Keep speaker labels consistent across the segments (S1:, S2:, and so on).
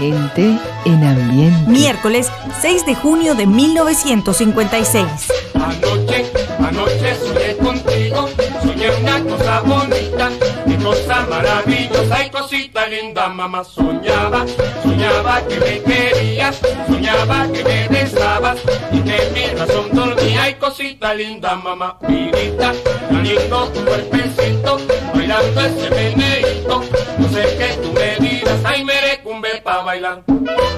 S1: Gente en ambiente.
S2: Miércoles 6 de junio de 1956.
S3: Anoche, anoche soñé contigo, soñé una cosa bonita, qué cosa maravillosa y cosita linda, mamá. Soñaba, soñaba que me querías, soñaba que me besabas y que mi razón dormía y cosita linda, mamá. Vidita, tan lindo tu cuerpecito, bailando ese meneíto, no sé qué tú me dirás, ay me recumbe pa' bailar.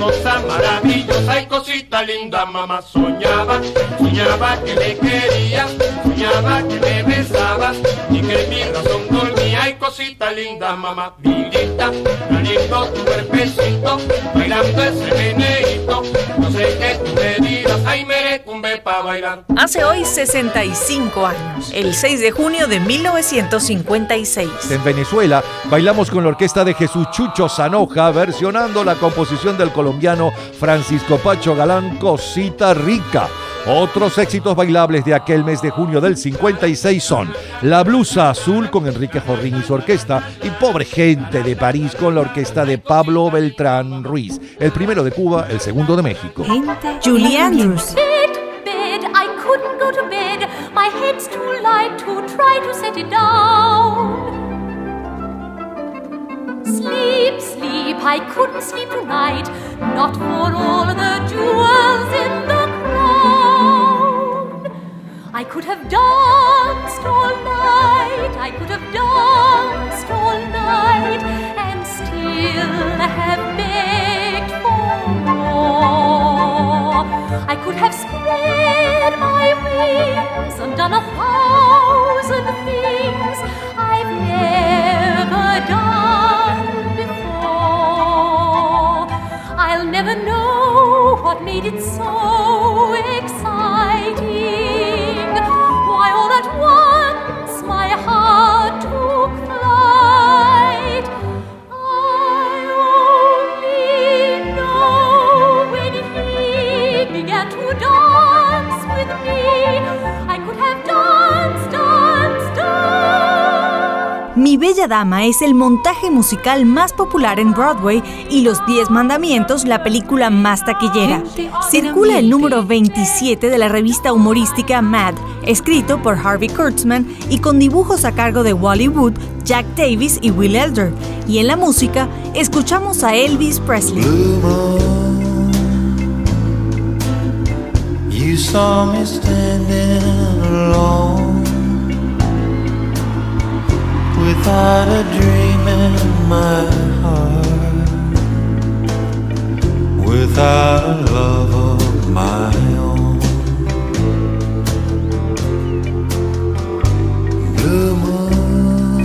S3: Cosa maravillosa y cosita linda, mamá. Soñaba, soñaba que me querías, soñaba que me besabas y que mi razón dormía y cosita linda, mamá. Vidita, tan lindo tu cuerpecito, bailando ese meneíto, no sé qué tú me dirás, ay me recumbe pa' bailar.
S2: Hace hoy 65 años, el 6 de junio de 1956.
S4: En Venezuela bailamos con la orquesta de Jesús Chucho Sanoja versionando la composición del colombiano Francisco Pacho Galán Cosita Rica. Otros éxitos bailables de aquel mes de junio del 56 son La Blusa Azul con Enrique Jorrín y su orquesta y Pobre Gente de París con la orquesta de Pablo Beltrán Ruiz. El primero de Cuba, el segundo de México.
S2: Julie Andrews.
S5: Bed, bed, I couldn't go to bed. My head's too light to try to set it down. Sleep, sleep, I couldn't sleep tonight. Not for all the jewels in the. I could have danced all night. I could have danced all night and still have begged for more. I could have spread my wings and done a thousand things I've never done before. I'll never know what made it so exciting.
S2: Mi Bella Dama es el montaje musical más popular en Broadway y Los Diez Mandamientos la película más taquillera. Circula el número 27 de la revista humorística Mad, escrito por Harvey Kurtzman y con dibujos a cargo de Wally Wood, Jack Davis y Will Elder. Y en la música escuchamos a Elvis Presley.
S6: You saw me standing alone without a dream in my heart, without a love of my own. Blue moon,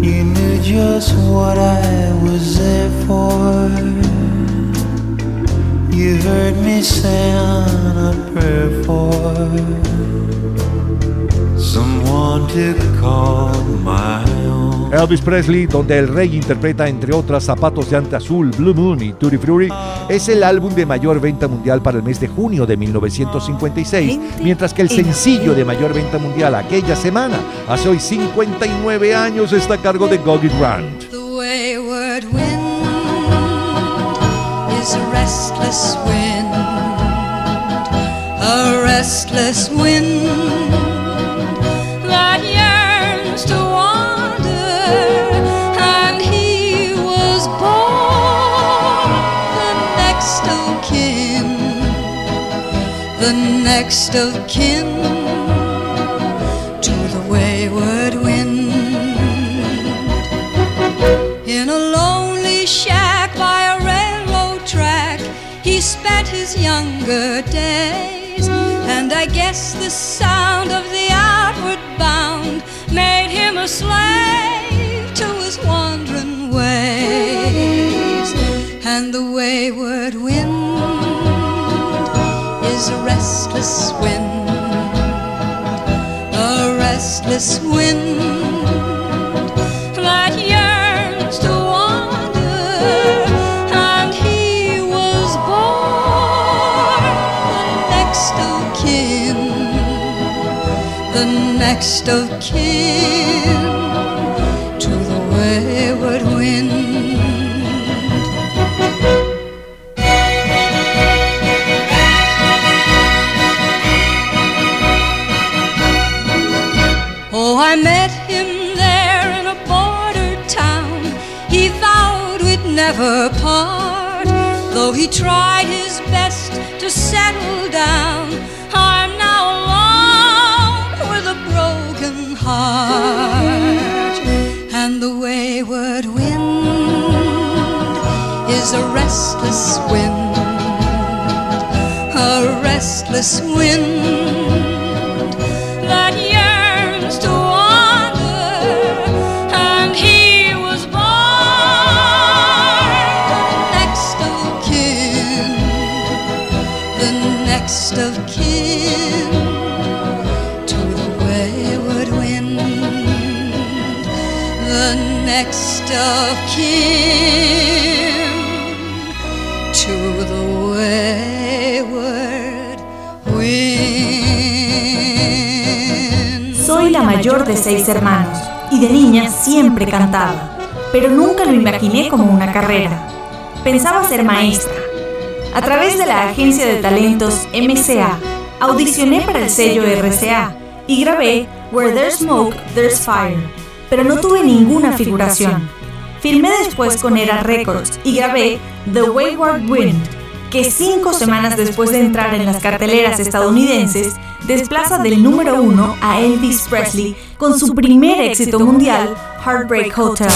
S6: you knew just what I was there for. You heard me say on a prayer for
S4: Elvis Presley, donde el rey interpreta entre otras Zapatos de Ante Azul, Blue Moon y Tutti Frutti, es el álbum de mayor venta mundial para el mes de junio de 1956, mientras que el sencillo de mayor venta mundial aquella semana, hace hoy 59 años, está a cargo de Gogi Grant.
S7: The wayward wind is a restless wind, a restless wind the next of kin to the wayward wind in a lonely shack by a railroad track. He spent his younger days, and I guess the sound of the outward bound made him a slave to his wandering ways. And the wayward wind a restless wind, a restless wind that yearns to wander. And he was born the next of kin, the next of kin though he tried his best to settle down. I'm now alone with a broken heart, and the wayward wind is a restless wind, a restless wind the.
S2: Soy la mayor de seis hermanos y de niña siempre cantaba, pero nunca lo imaginé como una carrera. Pensaba ser maestra. A través de la agencia de talentos MCA, audicioné para el sello RCA y grabé Where There's Smoke, There's Fire, pero no tuve ninguna figuración. Firmé después con Era Records y grabé The Wayward Wind, que cinco semanas después de entrar en las carteleras estadounidenses, desplaza del número uno a Elvis Presley con su primer éxito mundial, Heartbreak Hotel.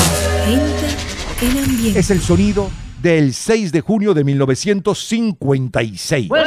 S4: Es el sonido del 6 de junio de 1956.
S8: Well,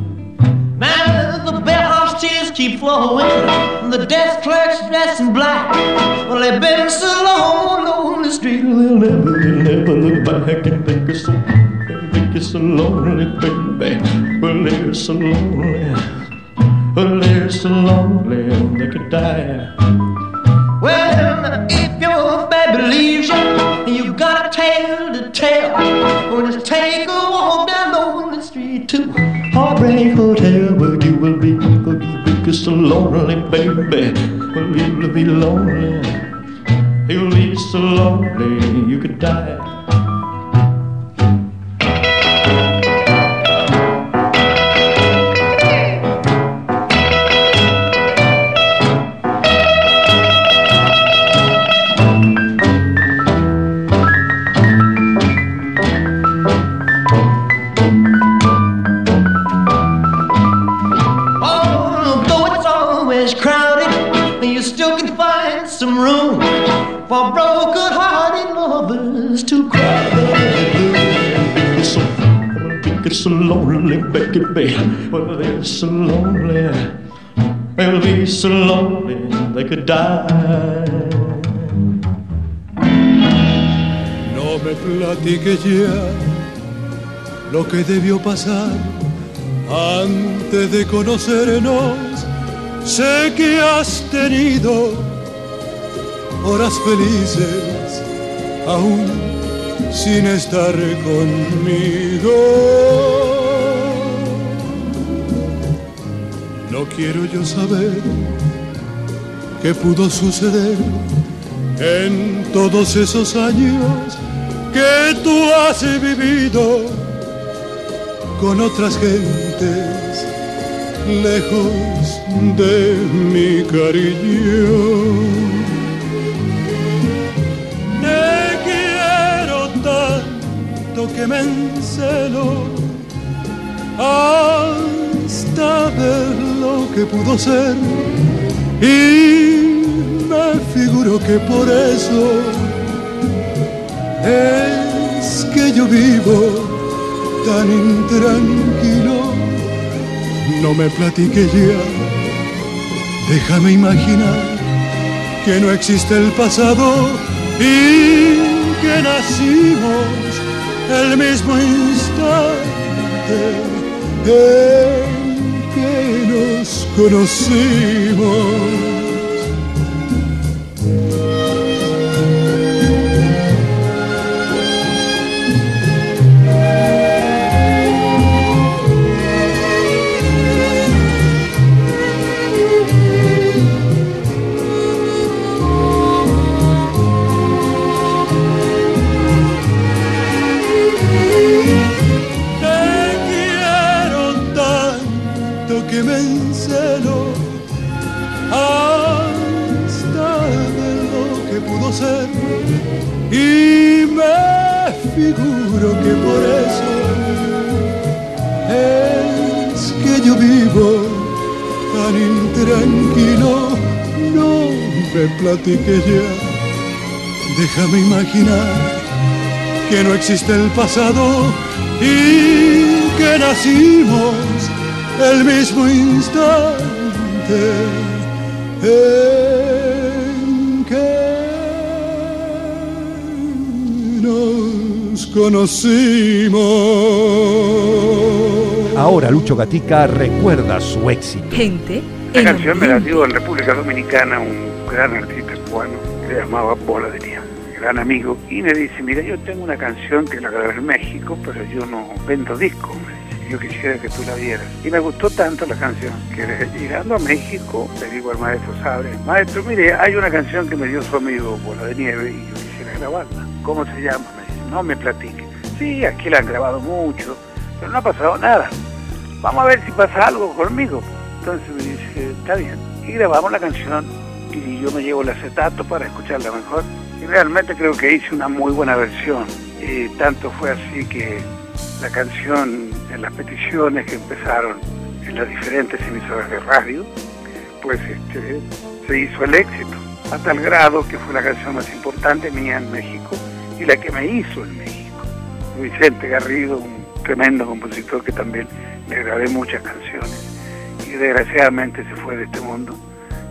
S8: Now the bellhop's tears keep flowing, and the desk clerk's dressed in black. Well, they've been so long on the street, they'll never, they'll never look back and think it's so, think it's so lonely, baby. Well, they're so lonely, well, they're so lonely, they could die. Well, if your baby leaves you, and you got a tale to tell, well, just take a so lonely, baby. Well, you'll be lonely, you'll be so lonely, you could die. Lonely, baby. Well, they're so lonely. They'll be so lonely they could die.
S9: No me platiques ya lo que debió pasar antes de conocernos. Sé que has tenido horas felices aún sin estar conmigo. No quiero yo saber qué pudo suceder en todos esos años que tú has vivido con otras gentes lejos de mi cariño. Te quiero tanto que me encelo ver lo que pudo ser. Y me figuro que por eso es que yo vivo tan intranquilo. No me platique ya, déjame imaginar que no existe el pasado y que nacimos el mismo instante. que nos conocimos. Figuro que por eso es que yo vivo tan intranquilo. No me platique ya, déjame imaginar que no existe el pasado y que nacimos el mismo instante. Conocimos.
S4: Ahora Lucho Gatica recuerda su éxito.
S1: Gente.
S10: La canción me la dio en República Dominicana un gran artista cubano que se llamaba Bola de Nieve, gran amigo, y me dice, mira, yo tengo una canción que la grabé en México, pero yo no vendo discos, yo quisiera que tú la vieras. Y me gustó tanto la canción que llegando a México le digo al maestro Sabre, maestro, mire, hay una canción que me dio su amigo Bola de Nieve y yo quisiera grabarla. ¿Cómo se llama? No me platique. Sí, aquí la han grabado mucho, pero no ha pasado nada. Vamos a ver si pasa algo conmigo. Entonces me dice, está bien. Y grabamos la canción y yo me llevo el acetato para escucharla mejor. Y realmente creo que hice una muy buena versión. Y tanto fue así que la canción en las peticiones que empezaron en las diferentes emisoras de radio, pues este, se hizo el éxito, a tal grado que fue la canción más importante mía en México y la que me hizo en México. Vicente Garrido, un tremendo compositor que también le grabé muchas canciones y desgraciadamente se fue de este mundo,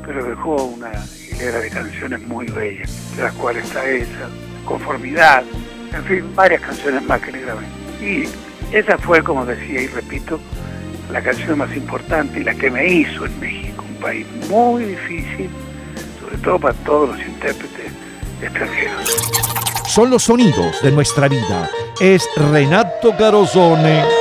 S10: pero dejó una hilera de canciones muy bellas, de las cuales está esa, Conformidad, en fin, varias canciones más que le grabé. Y esa fue, como decía y repito, la canción más importante y la que me hizo en México, un país muy difícil, sobre todo para todos los intérpretes extranjeros
S4: son los sonidos de nuestra vida. Es Renato Carosone.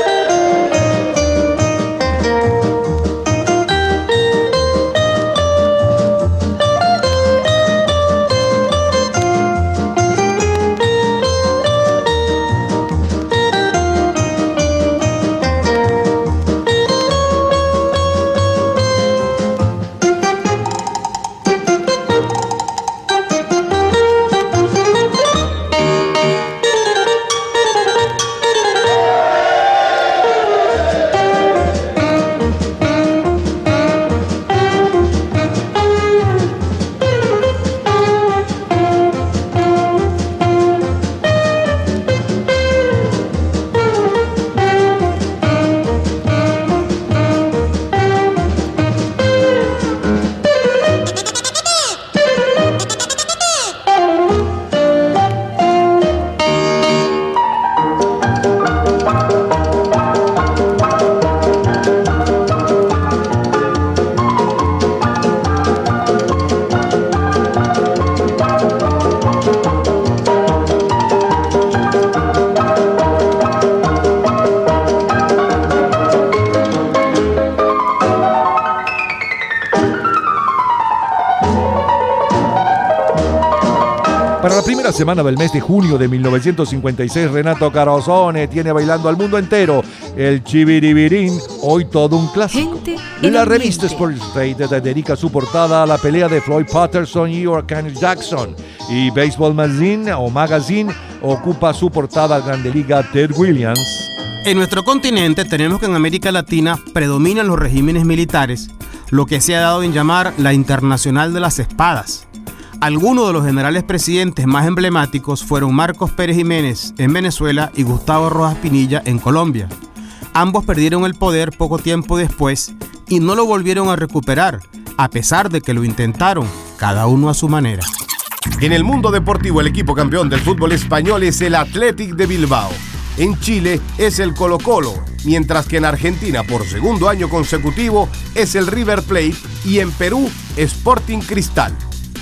S11: Semana del mes de junio de 1956, Renato Carosone tiene bailando al mundo entero el Chiviribirín, hoy todo un clásico. La revista Sports Illustrated dedica su portada a la pelea de Floyd Patterson y Orkan Jackson. Y Baseball Magazine o Magazine ocupa su portada Grande Liga Ted Williams.
S12: En nuestro continente tenemos que en América Latina predominan los regímenes militares, lo que se ha dado en llamar la Internacional de las Espadas. Algunos de los generales presidentes más emblemáticos fueron Marcos Pérez Jiménez en Venezuela y Gustavo Rojas Pinilla en Colombia. Ambos perdieron el poder poco tiempo después y no lo volvieron a recuperar, a pesar de que lo intentaron, cada uno a su manera.
S13: En el mundo deportivo, el equipo campeón del fútbol español es el Athletic de Bilbao. En Chile es el Colo Colo, mientras que en Argentina por segundo año consecutivo es el River Plate y en Perú Sporting Cristal.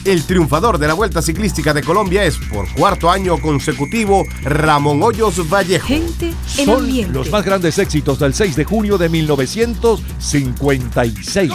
S13: El triunfador de la Vuelta Ciclística de Colombia es, por cuarto año consecutivo, Ramón Hoyos Vallejo.
S1: Gente en
S11: Son
S1: ambiente.
S11: los más grandes éxitos del 6 de junio de 1956.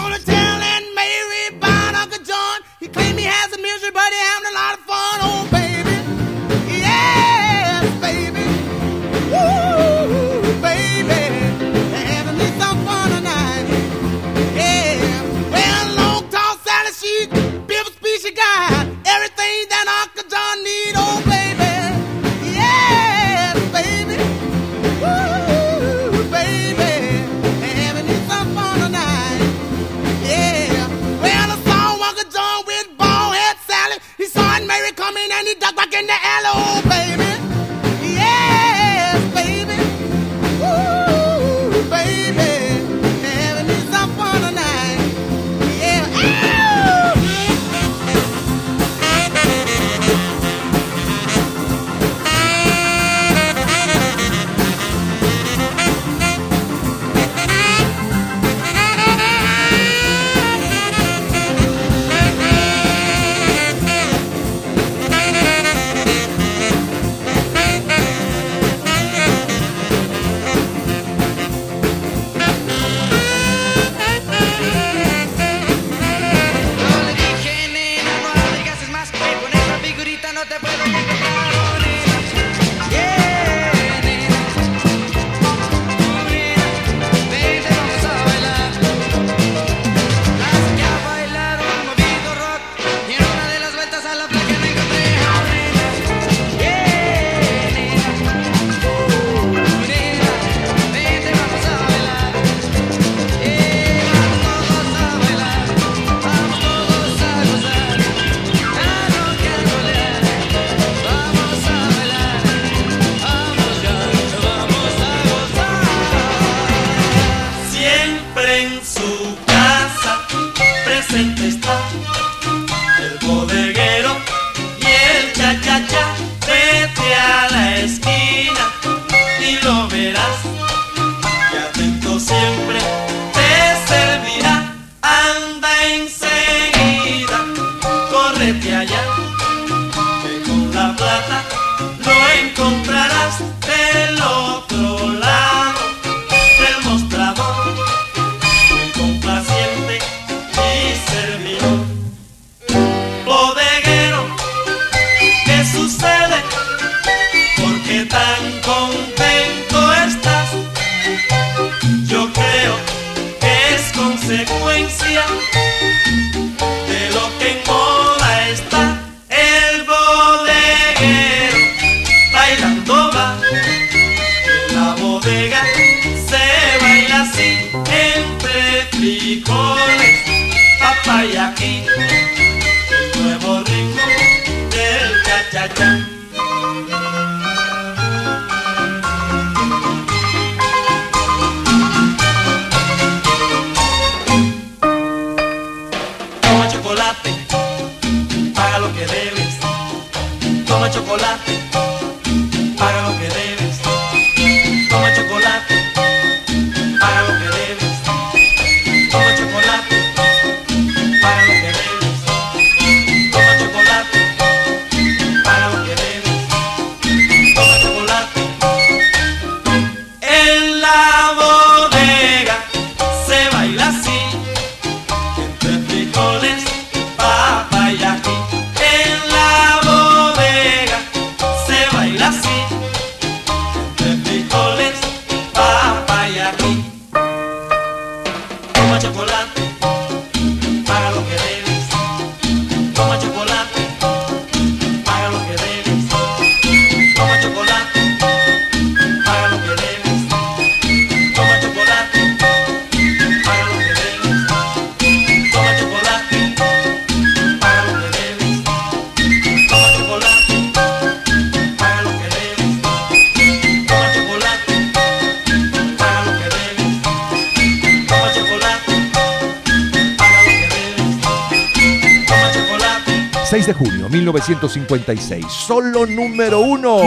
S4: 1956, solo número uno,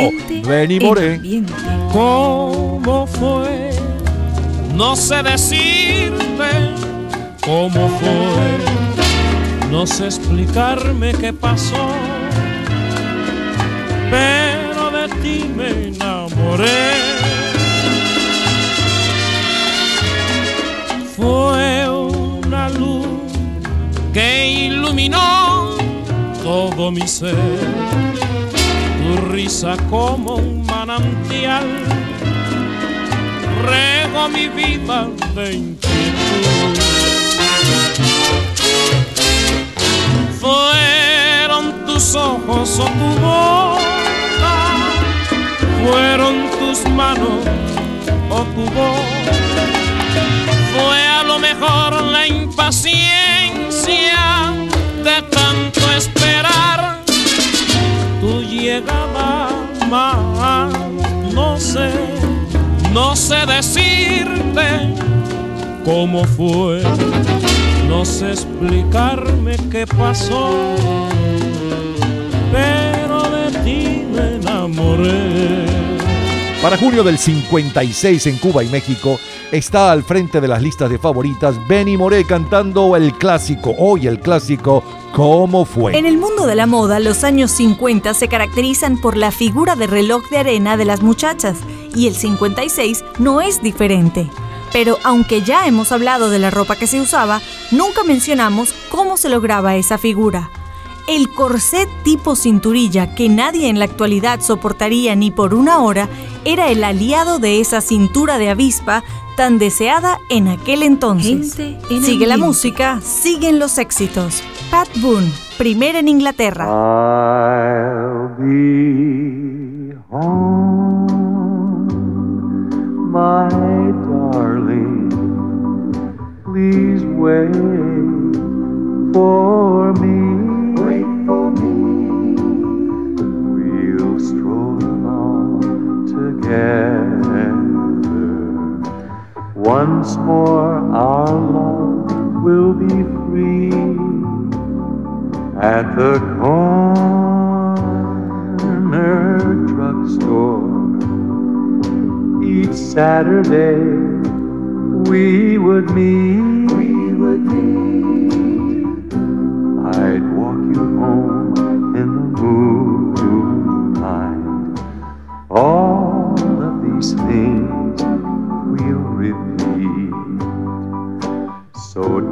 S4: Benny Moré.
S14: ¿Cómo fue? No sé decirte cómo fue. No sé explicarme qué pasó. Pero de ti me enamoré. Fue una luz que iluminó todo mi ser. Tu risa como un manantial rego mi vida de inquietud. Fueron tus ojos o tu boca, fueron tus manos o tu voz. Fue a lo mejor la impaciencia no sé decirte cómo fue, no sé explicarme qué pasó, pero de ti me enamoré.
S4: Para junio del 56 en Cuba y México está al frente de las listas de favoritas Benny Moré cantando el clásico, hoy el clásico ¿Cómo fue?
S2: En el mundo de la moda, los años 50 se caracterizan por la figura de reloj de arena de las muchachas y el 56 no es diferente. Pero aunque ya hemos hablado de la ropa que se usaba, nunca mencionamos cómo se lograba esa figura. El corset tipo cinturilla que nadie en la actualidad soportaría ni por una hora era el aliado de esa cintura de avispa tan deseada en aquel entonces.
S1: En
S2: Sigue la música, siguen los éxitos. Pat Boone, primera en Inglaterra.
S15: I'll be home, my darling. Please wait for me. Wait for me. We'll stroll along together. Once more, our love will be free at the corner drugstore. Each Saturday we would meet.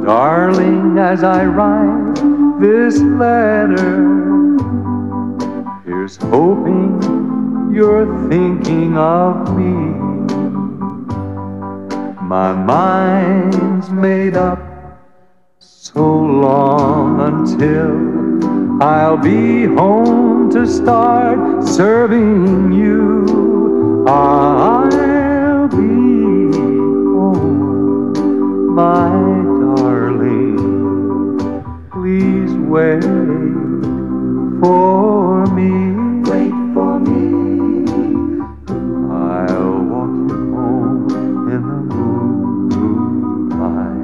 S15: Darling, as I write this letter, here's hoping you're thinking of me. My mind's made up so long until I'll be home to start serving you. I'll be home, my wait for me. Wait for me. I'll walk you home in the moonlight.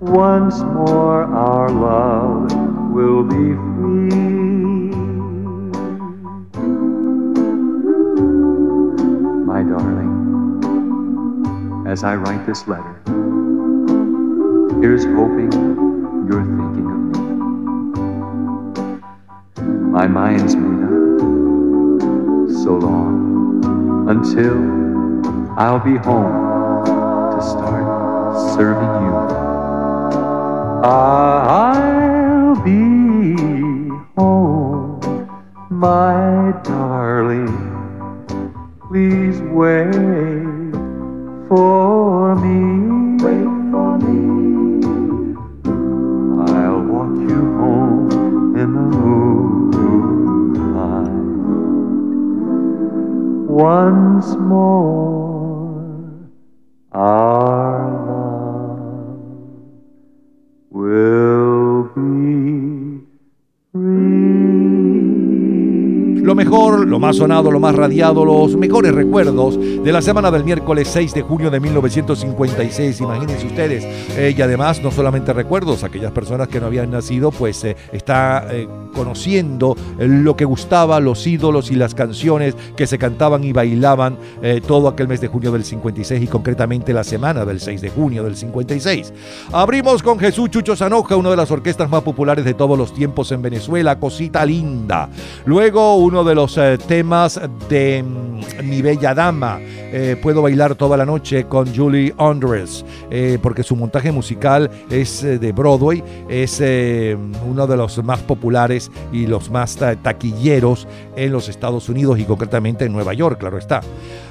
S15: Once more, our love will be free. My darling, as I write this letter, here's hoping you're thinking My mind's made up so long until I'll be home to start serving you. I'll be home, my darling. Please wait for me. Once more, will be
S4: Lo mejor, lo más sonado, lo más radiado, los mejores recuerdos de la semana del miércoles 6 de junio de 1956. Imagínense ustedes. Eh, y además, no solamente recuerdos, aquellas personas que no habían nacido, pues eh, está eh, conociendo lo que gustaba, los ídolos y las canciones que se cantaban y bailaban eh, todo aquel mes de junio del 56 y concretamente la semana del 6 de junio del 56. Abrimos con Jesús Chucho Sanoja, una de las orquestas más populares de todos los tiempos en Venezuela, Cosita Linda. Luego uno de los eh, temas de mm, Mi Bella Dama, eh, Puedo bailar toda la noche con Julie Andres, eh, porque su montaje musical es eh, de Broadway, es eh, uno de los más populares y los más ta- taquilleros en los Estados Unidos y concretamente en Nueva York, claro está.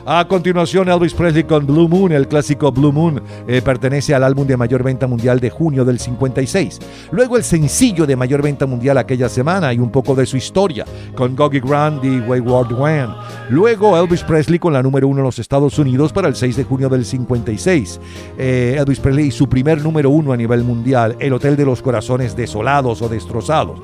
S4: A continuación, Elvis Presley con Blue Moon, el clásico Blue Moon, eh, pertenece al álbum de mayor venta mundial de junio del 56. Luego el sencillo de mayor venta mundial aquella semana y un poco de su historia, con Gogi Grant y Wayward Wan. Luego Elvis Presley con la número uno en los Estados Unidos para el 6 de junio del 56. Eh, Elvis Presley su primer número uno a nivel mundial, El Hotel de los Corazones Desolados o Destrozados.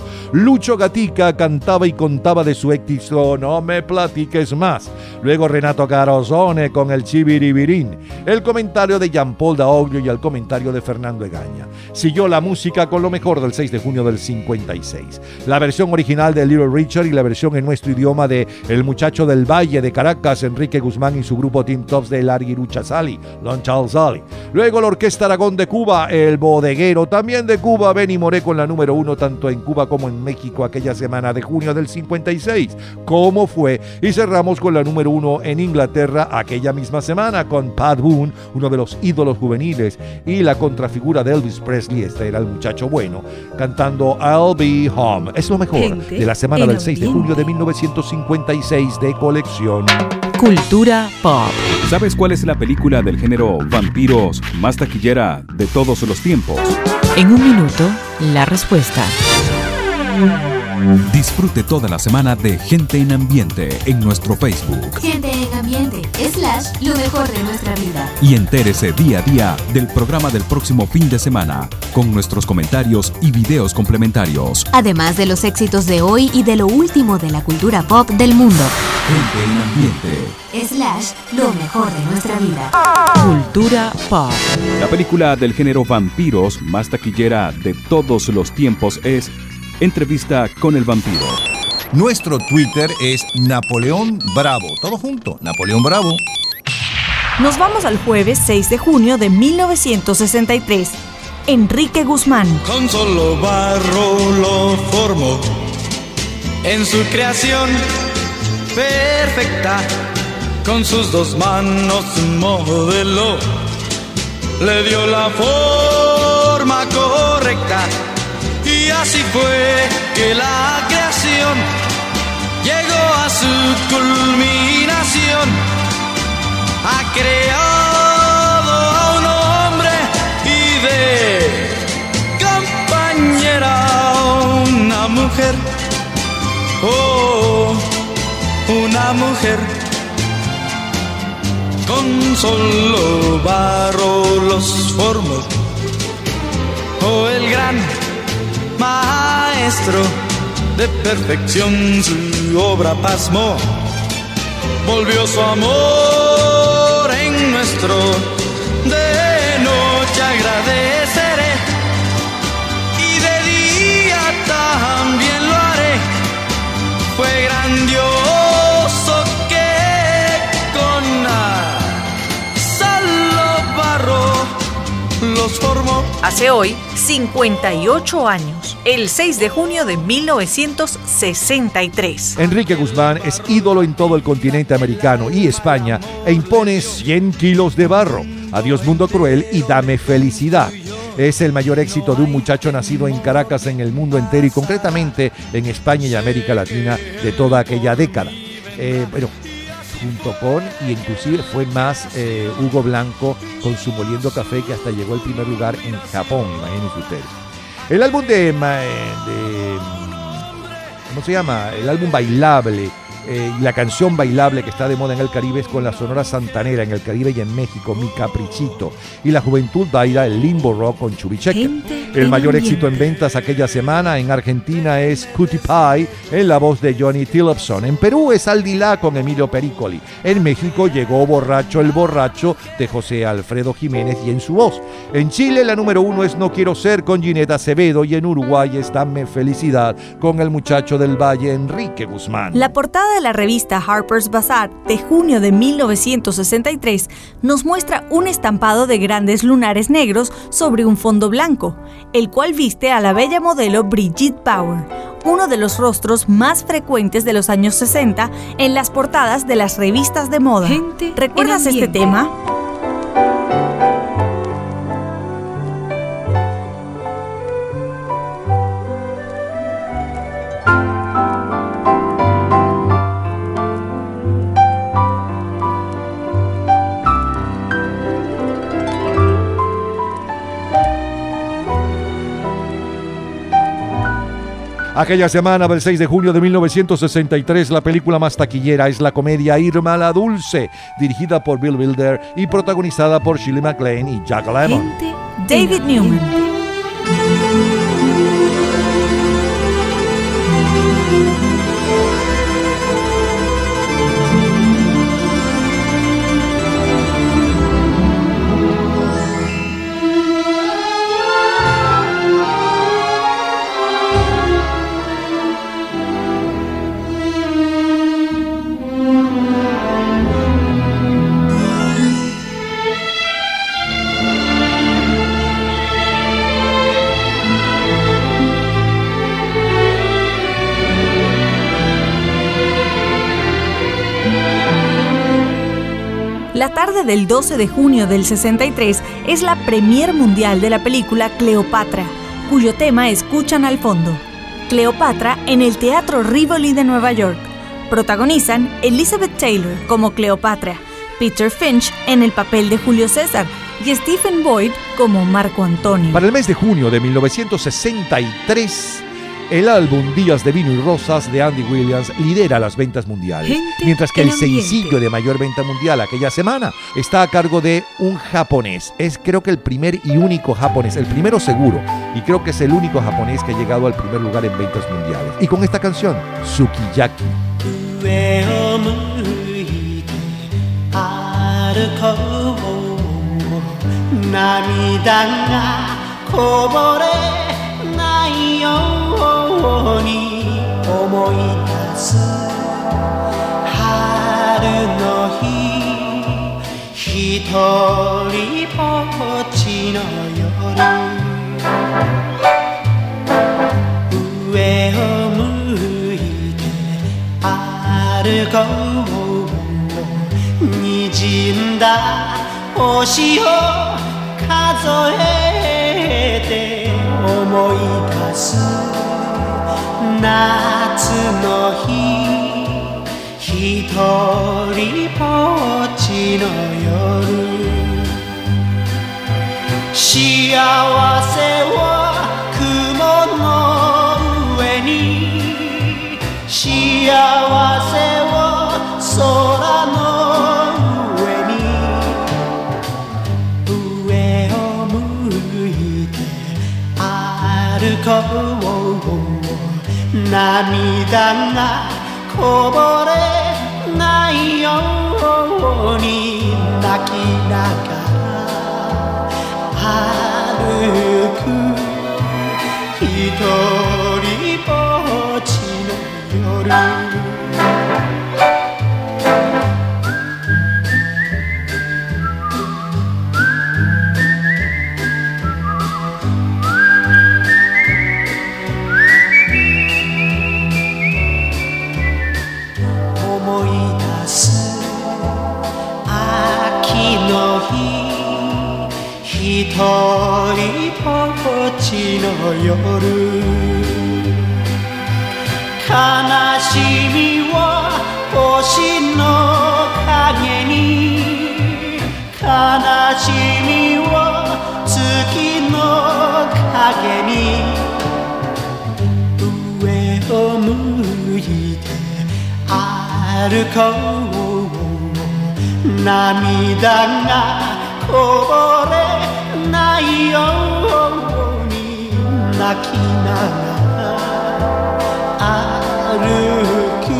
S4: Lucho Gatica cantaba y contaba de su éxito No me platiques más. Luego Renato Carosone con el Chibiribirín. El comentario de Jean Paul Daoglio y el comentario de Fernando Egaña. Siguió la música con lo mejor del 6 de junio del 56. La versión original de Little Richard y la versión en nuestro idioma de El Muchacho del Valle de Caracas, Enrique Guzmán y su grupo Team Tops de Larguirucha Sally, Don Charles Sally. Luego la Orquesta Aragón de Cuba, El Bodeguero, también de Cuba, Benny Moré con la número uno tanto en Cuba como en México aquella semana de junio del 56. ¿Cómo fue? Y cerramos con la número uno en Inglaterra aquella misma semana con Pat Boone, uno de los ídolos juveniles, y la contrafigura de Elvis Presley, este era el muchacho bueno, cantando I'll Be Home. Es lo mejor
S1: Gente
S4: de la semana del 6 de julio de 1956 de colección.
S1: Cultura pop.
S16: ¿Sabes cuál es la película del género vampiros más taquillera de todos los tiempos?
S1: En un minuto, la respuesta.
S16: Disfrute toda la semana de Gente en Ambiente en nuestro Facebook
S17: Gente en ambiente, slash, lo mejor de nuestra vida.
S16: y entérese día a día del programa del próximo fin de semana con nuestros comentarios y videos complementarios.
S17: Además de los éxitos de hoy y de lo último de la cultura pop del mundo.
S16: Gente en Ambiente.
S17: Slash, lo mejor de nuestra vida.
S1: Cultura pop.
S16: La película del género vampiros más taquillera de todos los tiempos es Entrevista con el vampiro.
S18: Nuestro Twitter es Napoleón Bravo. Todo junto, Napoleón Bravo.
S2: Nos vamos al jueves 6 de junio de 1963. Enrique Guzmán.
S11: Con solo barro lo formó en su creación perfecta. Con sus dos manos modeló, le dio la forma correcta. Así fue que la creación llegó a su culminación. Ha creado a un hombre y de compañera una mujer. Oh, una mujer. Con solo barro los formó. Oh, el gran maestro de perfección su obra pasmó. Volvió su amor en nuestro de noche agradeceré y de día también lo haré. Fue grandioso que con barro los formó.
S2: Hace hoy 58 años, el 6 de junio de 1963.
S4: Enrique Guzmán es ídolo en todo el continente americano y España e impone 100 kilos de barro. Adiós mundo cruel y dame felicidad. Es el mayor éxito de un muchacho nacido en Caracas en el mundo entero y concretamente en España y América Latina de toda aquella década. Eh, bueno, junto con, y inclusive fue más eh, Hugo Blanco con su Moliendo Café que hasta llegó al primer lugar en Japón, imagínense ustedes. El álbum de, eh, de ¿cómo se llama? El álbum bailable eh, la canción bailable que está de moda en el Caribe es con la Sonora Santanera en el Caribe y en México, Mi Caprichito. Y la juventud baila el limbo rock con Chubicheque. El mayor éxito en ventas aquella semana en Argentina es Cutie Pie en la voz de Johnny Tillotson. En Perú es Aldilá con Emilio Pericoli. En México llegó Borracho el Borracho de José Alfredo Jiménez y en su voz. En Chile la número uno es No Quiero Ser con Gineta Acevedo y en Uruguay es Dame Felicidad con el muchacho del Valle Enrique Guzmán.
S2: La portada de la revista Harper's Bazaar de junio de 1963 nos muestra un estampado de grandes lunares negros sobre un fondo blanco, el cual viste a la bella modelo Brigitte Bauer, uno de los rostros más frecuentes de los años 60 en las portadas de las revistas de moda. ¿Recuerdas este tema?
S4: Aquella semana del 6 de junio de 1963, la película más taquillera es la comedia Irma la Dulce, dirigida por Bill Wilder y protagonizada por Shirley MacLaine y Jack Lemmon.
S2: David Newman. Del 12 de junio del 63 es la premier mundial de la película Cleopatra, cuyo tema escuchan al fondo. Cleopatra en el Teatro Rivoli de Nueva York. Protagonizan Elizabeth Taylor como Cleopatra, Peter Finch en el papel de Julio César y Stephen Boyd como Marco Antonio.
S4: Para el mes de junio de 1963, el álbum Días de Vino y Rosas de Andy Williams lidera las ventas mundiales,
S1: Gente
S4: mientras que
S1: en
S4: el
S1: ambiente.
S4: sencillo de mayor venta mundial aquella semana está a cargo de un japonés. Es creo que el primer y único japonés, el primero seguro, y creo que es el único japonés que ha llegado al primer lugar en ventas mundiales. Y con esta canción, Sukiyaki.
S6: 上を向いて歩こう涙がこぼれないよ うに思い出す。春の日一人ぼっちの夜。上を向いて歩こう滲んだ星を数えて思い出す。夏の日一人ぼっちの夜幸せは雲の上に。幸せは空の上に。上を向いて歩こう涙がこぼれないように泣きながら歩く一人ぼっちの夜人ぼっちの夜。悲しみは星の影に。悲しみは月の影に。上を向いて歩こう。涙がこぼれないように泣きながら歩く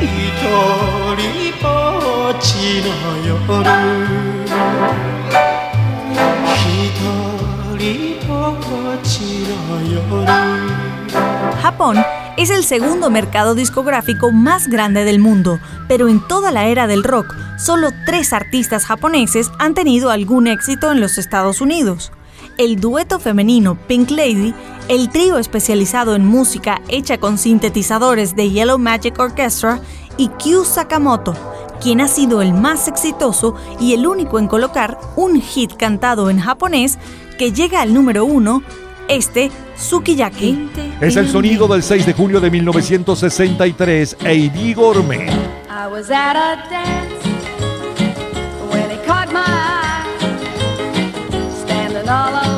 S6: 一人ぼっちの夜一人ぼっちの夜
S2: る Es el segundo mercado discográfico más grande del mundo, pero en toda la era del rock, solo tres artistas japoneses han tenido algún éxito en los Estados Unidos. El dueto femenino Pink Lady, el trío especializado en música hecha con sintetizadores de Yellow Magic Orchestra y Kyu Sakamoto, quien ha sido el más exitoso y el único en colocar un hit cantado en japonés que llega al número uno, este Sukiyaki.
S4: Es el sonido del 6 de julio de 1963, Heidi Gourmet.
S14: I.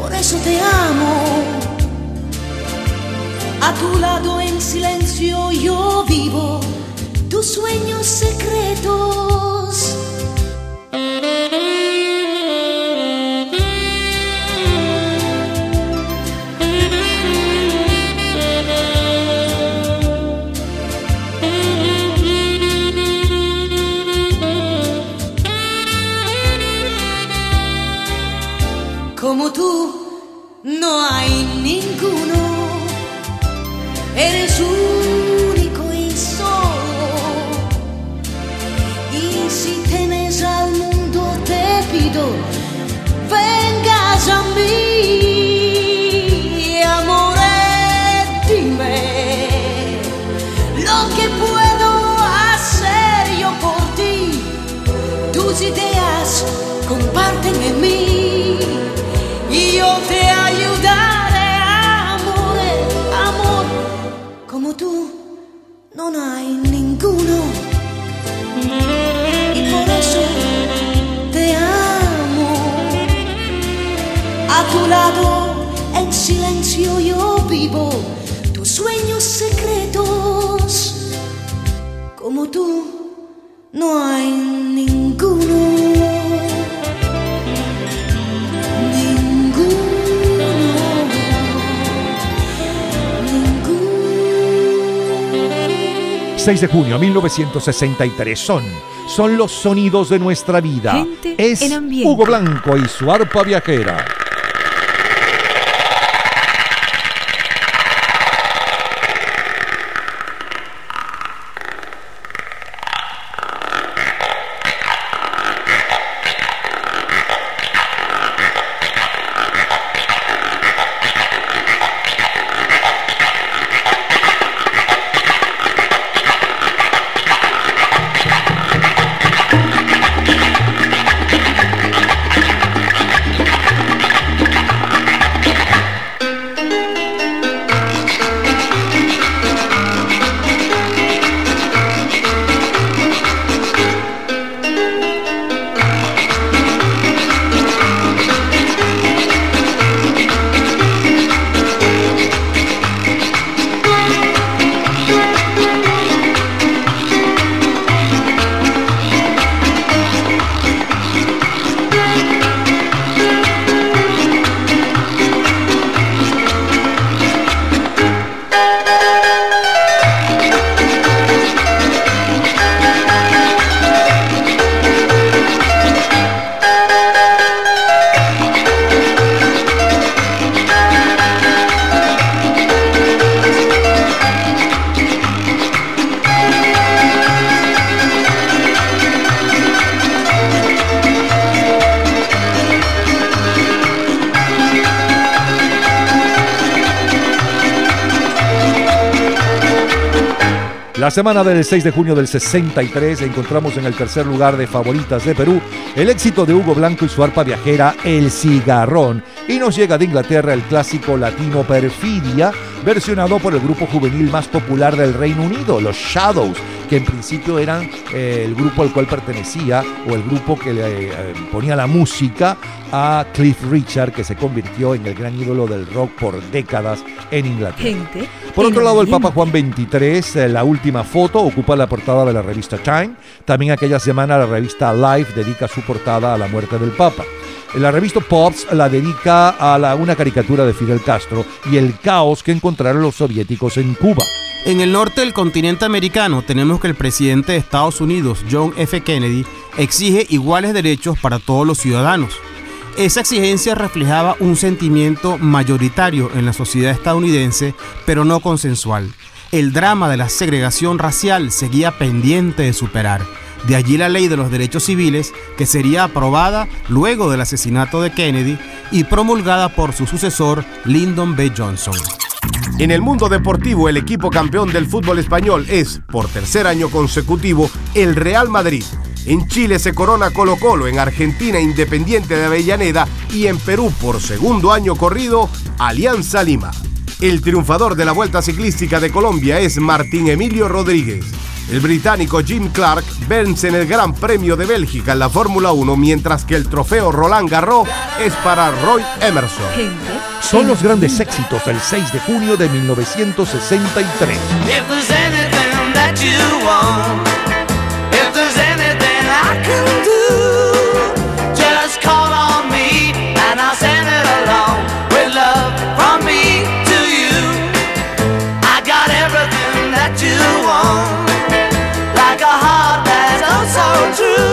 S19: Por eso te amo. A tu lado en silencio yo vivo tus sueños secretos. Tú, no hay ninguno.
S20: Ninguno.
S4: 6 de junio de 1963 son, son los sonidos de nuestra vida.
S1: Gente
S4: es
S1: en.
S4: Hugo Blanco y su arpa viajera. La semana del 6 de junio del 63 encontramos en el tercer lugar de favoritas de Perú el éxito de Hugo Blanco y su arpa viajera El Cigarrón. Y nos llega de Inglaterra el clásico latino Perfidia versionado por el grupo juvenil más popular del Reino Unido, los Shadows, que en principio eran eh, el grupo al cual pertenecía o el grupo que le eh, ponía la música a Cliff Richard, que se convirtió en el gran ídolo del rock por décadas en Inglaterra.
S1: Gente.
S4: Por otro lado, el. Papa Juan XXIII, eh, la última foto, ocupa la portada de la revista Time. También aquella semana la revista Life dedica su portada a la muerte del Papa. La revista Pops la dedica a una caricatura de Fidel Castro y el caos que encontraron los soviéticos en Cuba.
S12: En el norte del continente americano tenemos que el presidente de Estados Unidos, John F. Kennedy, exige iguales derechos para todos los ciudadanos. Esa exigencia reflejaba un sentimiento mayoritario en la sociedad estadounidense, pero no consensual. El drama de la segregación racial seguía pendiente de superar. De allí la ley de los derechos civiles, que sería aprobada luego del asesinato de Kennedy y promulgada por su sucesor, Lyndon B. Johnson.
S13: En el mundo deportivo, el equipo campeón del fútbol español es, por tercer año consecutivo, el Real Madrid. En Chile se corona Colo Colo, en Argentina Independiente de Avellaneda y en Perú, por segundo año corrido, Alianza Lima. El triunfador de la Vuelta Ciclística de Colombia es Martín Emilio Rodríguez. El británico Jim Clark vence en el Gran Premio de Bélgica en la Fórmula 1, mientras que el trofeo Roland Garros es para Roy Emerson.
S4: Son los grandes éxitos del 6 de junio de 1963.
S11: True.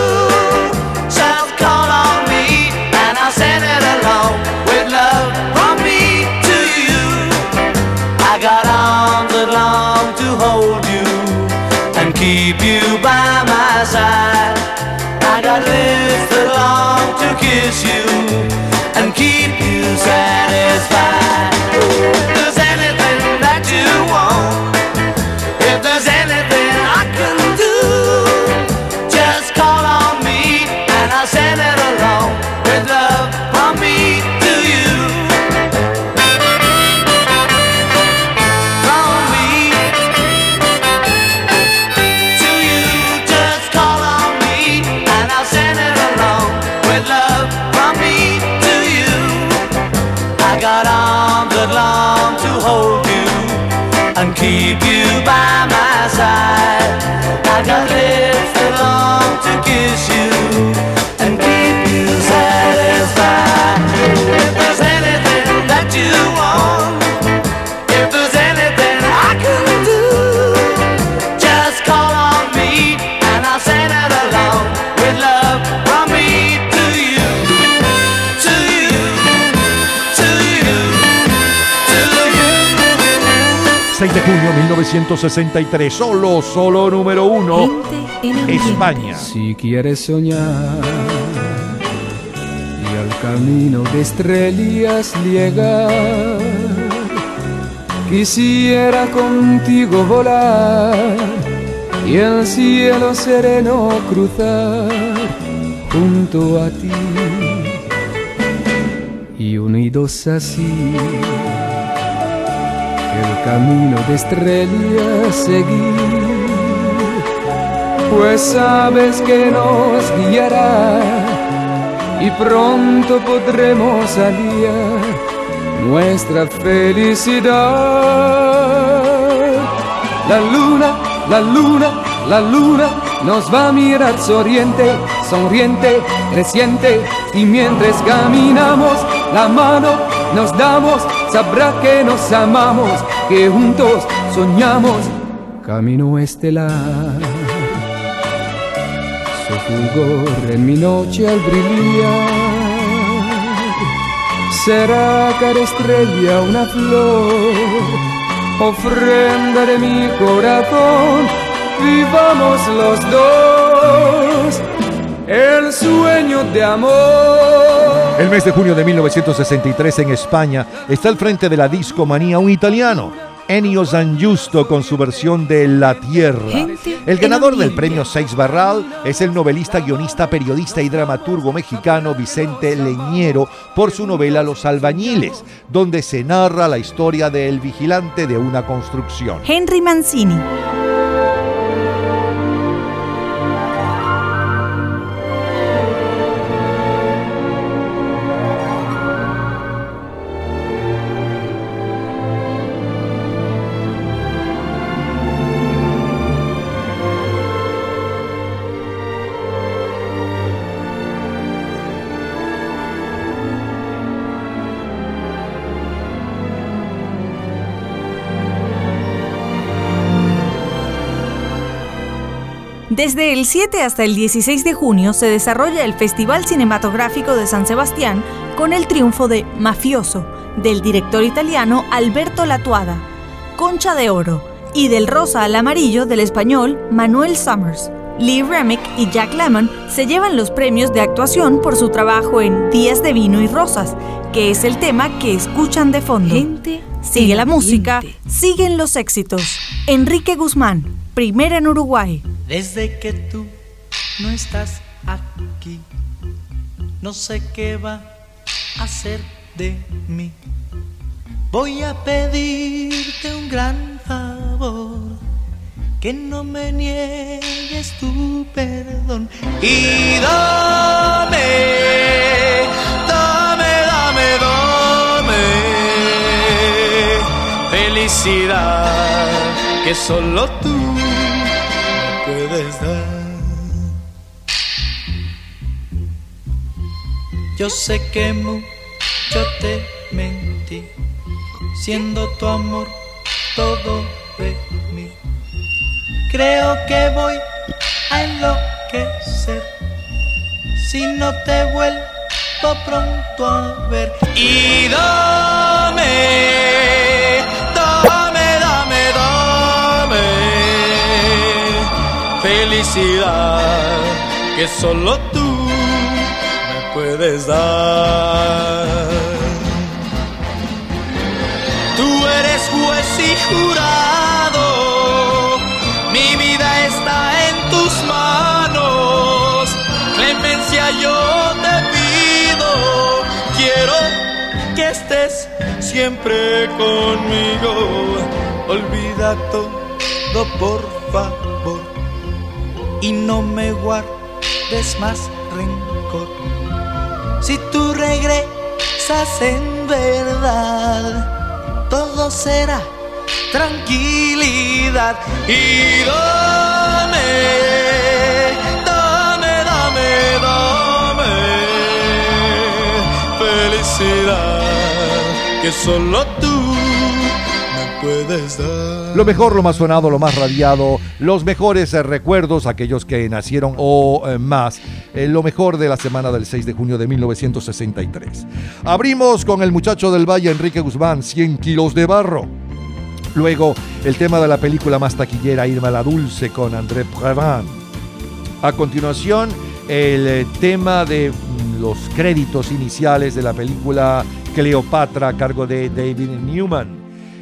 S4: 1963, solo, solo número uno, España.
S21: Si quieres soñar y al camino de estrellas llegar, quisiera contigo volar y el cielo sereno cruzar junto a ti y unidos así el camino de estrellas seguir pues sabes que nos guiará y pronto podremos aliar nuestra felicidad. La luna, la luna, la luna nos va a mirar sonriente, sonriente, creciente y mientras caminamos la mano nos damos, sabrá que nos amamos, que juntos soñamos camino estelar su fulgor en mi noche al brillar. Será cada estrella una flor, ofrenda de mi corazón. Vivamos los dos el sueño de amor.
S4: El mes de junio de 1963 en España está al frente de la discomanía un italiano, Ennio San Giusto con su versión de La Tierra. El ganador del premio Seix Barral es el novelista, guionista, periodista y dramaturgo mexicano Vicente Leñero por su novela Los Albañiles, donde se narra la historia del vigilante de una construcción.
S2: Henry Mancini. Desde el 7 hasta el 16 de junio se desarrolla el Festival Cinematográfico de San Sebastián con el triunfo de Mafioso, del director italiano Alberto Latuada, Concha de Oro y del rosa al amarillo del español Manuel Summers. Lee Remick y Jack Lemmon se llevan los premios de actuación por su trabajo en Días de Vino y Rosas, que es el tema que escuchan de fondo. Sigue la música, siguen los éxitos. Enrique Guzmán, primera en Uruguay.
S6: Desde que tú no estás aquí, no sé qué va a hacer de mí. Voy a pedirte un gran favor, que no me niegues tu perdón. Y dame, dame, dame, dame felicidad que solo tú Yo sé que mucho te mentí, siendo tu amor todo de mí. Creo que voy a enloquecer si no te vuelvo pronto a ver. Y dame, que solo tú me puedes dar. Tú eres juez y jurado, mi vida está en tus manos. Clemencia yo te pido, quiero que estés siempre conmigo. Olvida todo por favor y no me guardes más rencor. Si tú regresas en verdad, todo será
S22: tranquilidad y dame, dame, dame, dame felicidad que solo
S4: Lo mejor, lo más sonado, lo más radiado, los mejores recuerdos, aquellos que nacieron o eh, más, eh, lo mejor de la semana del 6 de junio de 1963. Abrimos con el muchacho del Valle, Enrique Guzmán, 100 kilos de barro. Luego, el tema de la película más taquillera, Irma la Dulce, con André Previn. A continuación, el eh, tema de mm, los créditos iniciales de la película Cleopatra a cargo de David Newman.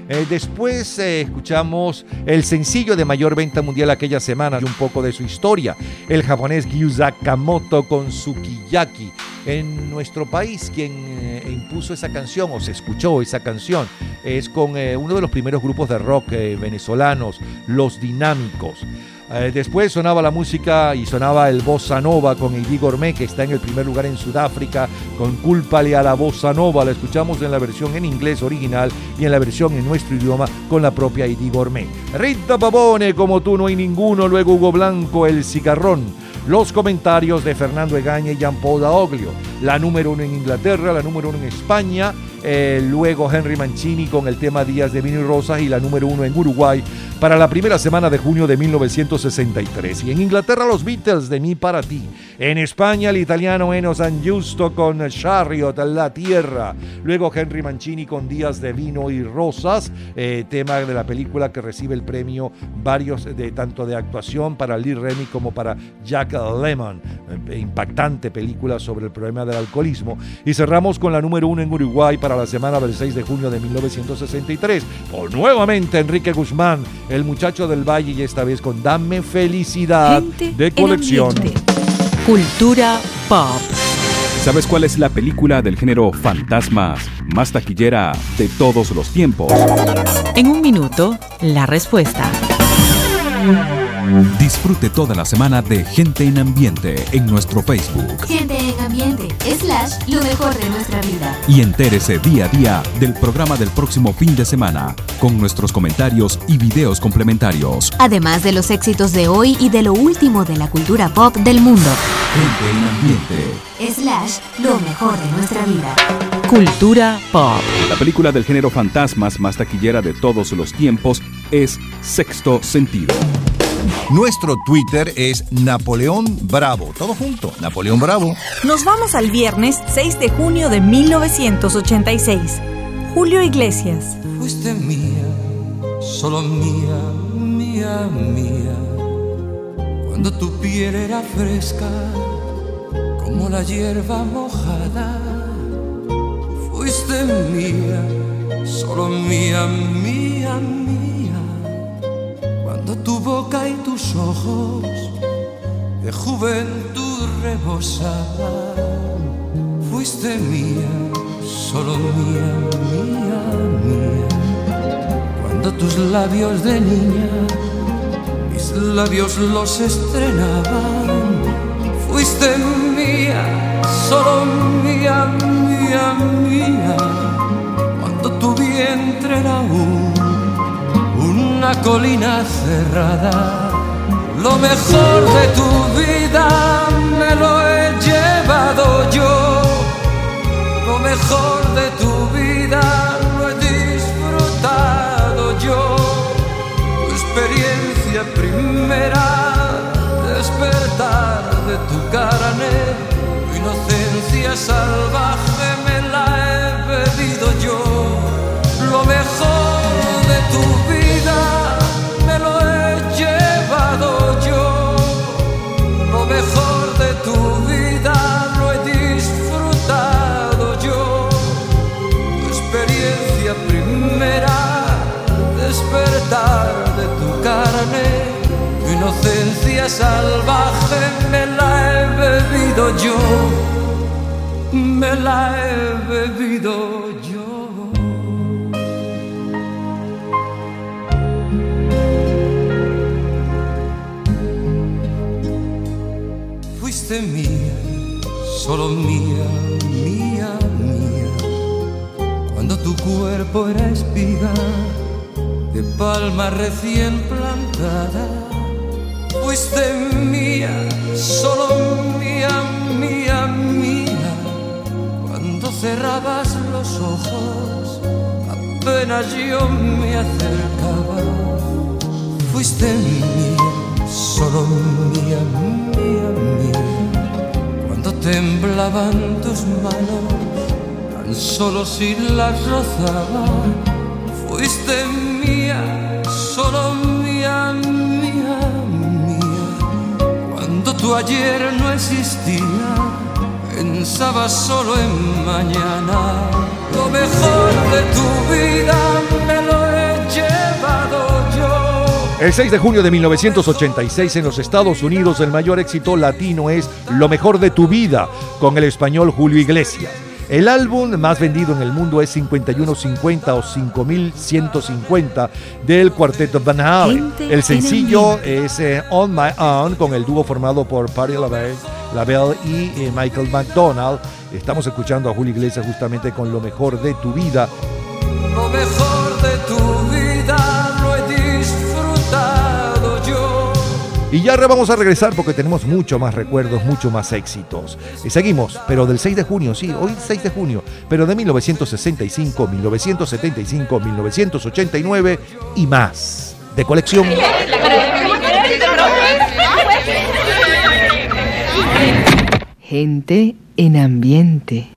S4: Eh, después eh, escuchamos el sencillo de mayor venta mundial aquella semana y un poco de su historia, el japonés Gyu Sakamoto con Sukiyaki. En nuestro país, quien eh, impuso esa canción o se escuchó esa canción es con uno de los primeros grupos de rock venezolanos, Los Dinámicos. Eh, después sonaba la música y sonaba el Bossa Nova con Eddie Gourmet, que está en el primer lugar en Sudáfrica, con Cúlpale a la Bossa Nova. La escuchamos en la versión en inglés original y en la versión en nuestro idioma con la propia Eddie Gourmet. Rita Pavone, como tú no hay ninguno, luego Hugo Blanco, El Cigarrón. Los comentarios de Fernando Egaña y Jean-Paul Daoglio. La número uno en Inglaterra, la número uno en España, eh, luego Henry Mancini con el tema Días de Vino y Rosas y la número uno en Uruguay para la primera semana de junio de 1963. Y en Inglaterra los Beatles de mí para ti. En España el italiano Eno San Giusto con Chariot, La Tierra. Luego Henry Mancini con Días de Vino y Rosas, eh, tema de la película que recibe el premio varios de tanto de actuación para Lee Remy como para Jack Lemmon. Eh, impactante película sobre el problema del alcoholismo. Y cerramos con la número uno en Uruguay para la semana del 6 de junio de 1963. Con nuevamente Enrique Guzmán, el muchacho del Valle, y esta vez con Dame Felicidad de colección.
S1: Cultura pop.
S16: ¿Sabes cuál es la película del género fantasmas más taquillera de todos los tiempos?
S1: En un minuto, la respuesta.
S16: Disfrute toda la semana de Gente en Ambiente en nuestro Facebook
S17: Gente en ambiente, slash, lo mejor de nuestra vida.
S16: y entérese día a día del programa del próximo fin de semana con nuestros comentarios y videos complementarios.
S17: Además de los éxitos de hoy y de lo último de la cultura pop del mundo.
S16: Gente en Ambiente.
S17: Slash, lo mejor de nuestra vida.
S1: Cultura pop.
S16: La película del género fantasmas más taquillera de todos los tiempos es Sexto Sentido.
S23: Nuestro Twitter es Napoleón Bravo. Todo junto, Napoleón Bravo.
S2: Nos vamos al viernes 6 de junio de 1986. Julio Iglesias.
S22: Fuiste mía, solo mía, mía, mía. Cuando tu piel era fresca, como la hierba mojada. Fuiste mía, solo mía, mía, mía. Boca y tus ojos de juventud rebosaban. Fuiste mía, solo mía, mía, mía. Cuando tus labios de niña, mis labios los estrenaban. Fuiste mía, solo mía, mía, mía. Cuando tu vientre era un, una colina cerrada. Lo mejor de tu vida me lo he llevado yo. Lo mejor de tu vida lo he disfrutado yo. Tu experiencia primera, despertar de tu carne, tu inocencia salvaje me la he bebido yo. Lo mejor de tu vida tu vida lo he disfrutado yo. Tu experiencia primera, despertar de tu carne, tu inocencia salvaje me la he bebido yo. Me la he bebido Fuiste mía, solo mía, mía, mía. Cuando tu cuerpo era espiga de palma recién plantada. Fuiste mía, solo mía, mía, mía. Cuando cerrabas los ojos, apenas yo me acercaba. Fuiste mía, solo mía, mía, mía. Temblaban tus manos, tan solo si las rozaba. Fuiste mía, solo mía, mía, mía. Cuando tu ayer no existía, pensaba solo en mañana. Lo mejor de tu vida me lo he llevado.
S4: El 6 de junio de 1986 en los Estados Unidos el mayor éxito latino es Lo mejor de tu vida con el español Julio Iglesias. El álbum más vendido en el mundo es 5150 o 5150 del cuarteto Van Halen. El sencillo
S24: en
S4: es eh, On My Own con el dúo formado por Patti LaBelle, LaBelle y eh, Michael McDonald. Estamos escuchando a Julio Iglesias justamente con Lo mejor de tu vida
S22: Lo mejor de tu vida
S4: Y ya vamos a regresar porque tenemos mucho más recuerdos, mucho más éxitos. Y seguimos, pero del 6 de junio, sí, hoy 6 de junio, pero de 1965, 1975, 1989 y más. De colección.
S24: Gente en ambiente.